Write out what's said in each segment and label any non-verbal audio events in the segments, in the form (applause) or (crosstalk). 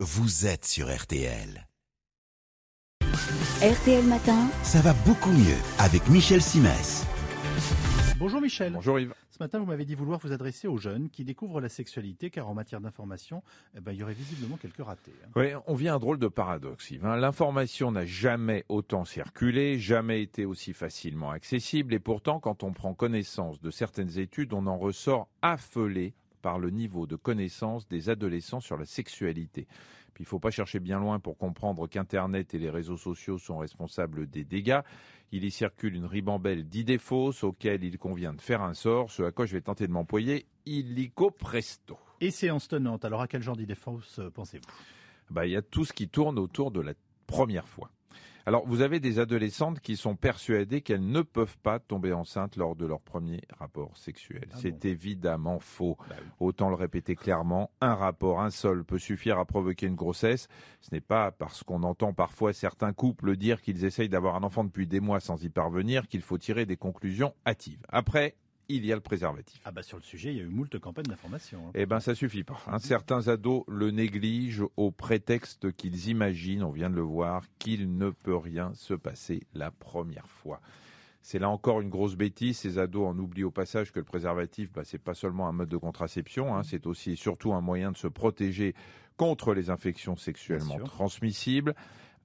vous êtes sur RTL. RTL Matin, Ça va beaucoup mieux avec Michel Simès. Bonjour Michel. Bonjour Yves. Ce matin, vous m'avez dit vouloir vous adresser aux jeunes qui découvrent la sexualité, car en matière d'information, eh ben, il y aurait visiblement quelques ratés. hein. Oui, on vit un drôle de paradoxe, Yves. hein. L'information n'a jamais autant circulé, jamais été aussi facilement accessible, et pourtant, quand on prend connaissance de certaines études, on en ressort affolé par le niveau de connaissance des adolescents sur la sexualité. Puis il ne faut pas chercher bien loin pour comprendre qu'Internet et les réseaux sociaux sont responsables des dégâts. Il y circule une ribambelle d'idées fausses auxquelles il convient de faire un sort, ce à quoi je vais tenter de m'employer illico presto. Et séance tenante, alors à quel genre d'idée fausse euh, pensez-vous? Bah, il y a tout ce qui tourne autour de la première fois. Alors, vous avez des adolescentes qui sont persuadées qu'elles ne peuvent pas tomber enceintes lors de leur premier rapport sexuel. Ah C'est bon évidemment faux. Bah oui. Autant le répéter clairement, un rapport, un seul, peut suffire à provoquer une grossesse. Ce n'est pas parce qu'on entend parfois certains couples dire qu'ils essayent d'avoir un enfant depuis des mois sans y parvenir qu'il faut tirer des conclusions hâtives. Après, il y a le préservatif. Ah bah sur le sujet, il y a eu moult campagnes d'information. hein. Eh ben, ça suffit pas. hein. Certains ados le négligent au prétexte qu'ils imaginent, on vient de le voir, qu'il ne peut rien se passer la première fois. C'est là encore une grosse bêtise. Ces ados en oublient au passage que le préservatif, bah, c'est pas seulement un mode de contraception, hein, c'est aussi et surtout un moyen de se protéger contre les infections sexuellement transmissibles.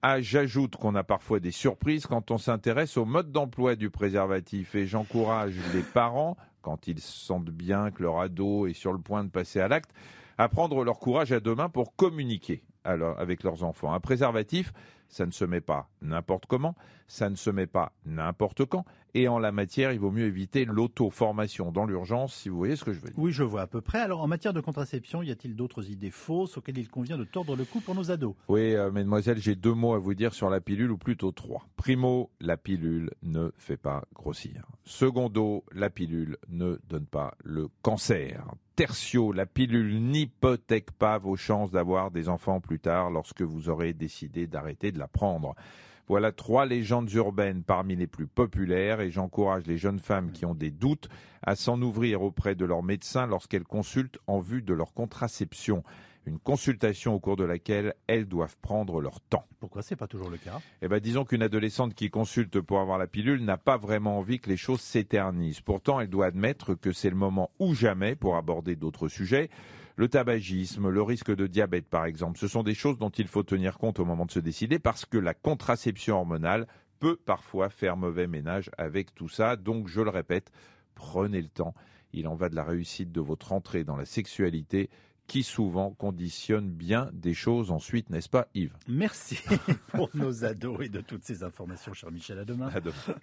Ah, J'ajoute qu'on a parfois des surprises quand on s'intéresse au mode d'emploi du préservatif et j'encourage les parents, quand ils sentent bien que leur ado est sur le point de passer à l'acte, à prendre leur courage à deux mains pour communiquer alors, avec leurs enfants. Un préservatif, ça ne se met pas n'importe comment, ça ne se met pas n'importe quand, et en la matière, il vaut mieux éviter l'auto-formation dans l'urgence, si vous voyez ce que je veux dire. Oui, je vois à peu près. Alors en matière de contraception, y a-t-il d'autres idées fausses auxquelles il convient de tordre le cou pour nos ados? Oui, euh, mesdemoiselles, j'ai deux mots à vous dire sur la pilule, ou plutôt trois. Primo, la pilule ne fait pas grossir. Secondo, la pilule ne donne pas le cancer. Tertio, la pilule n'hypothèque pas vos chances d'avoir des enfants plus tard lorsque vous aurez décidé d'arrêter de la prendre. Voilà trois légendes urbaines parmi les plus populaires et j'encourage les jeunes femmes qui ont des doutes à s'en ouvrir auprès de leur médecin lorsqu'elles consultent en vue de leur contraception. Une consultation au cours de laquelle elles doivent prendre leur temps. Pourquoi c'est pas toujours le cas? Eh ben, disons qu'une adolescente qui consulte pour avoir la pilule n'a pas vraiment envie que les choses s'éternisent. Pourtant, elle doit admettre que c'est le moment ou jamais pour aborder d'autres sujets. Le tabagisme, le risque de diabète par exemple, ce sont des choses dont il faut tenir compte au moment de se décider parce que la contraception hormonale peut parfois faire mauvais ménage avec tout ça. Donc, je le répète, prenez le temps. Il en va de la réussite de votre entrée dans la sexualité qui souvent conditionne bien des choses ensuite, n'est-ce pas Yves? Merci (laughs) pour nos ados et de toutes ces informations, cher Michel. À demain. À demain.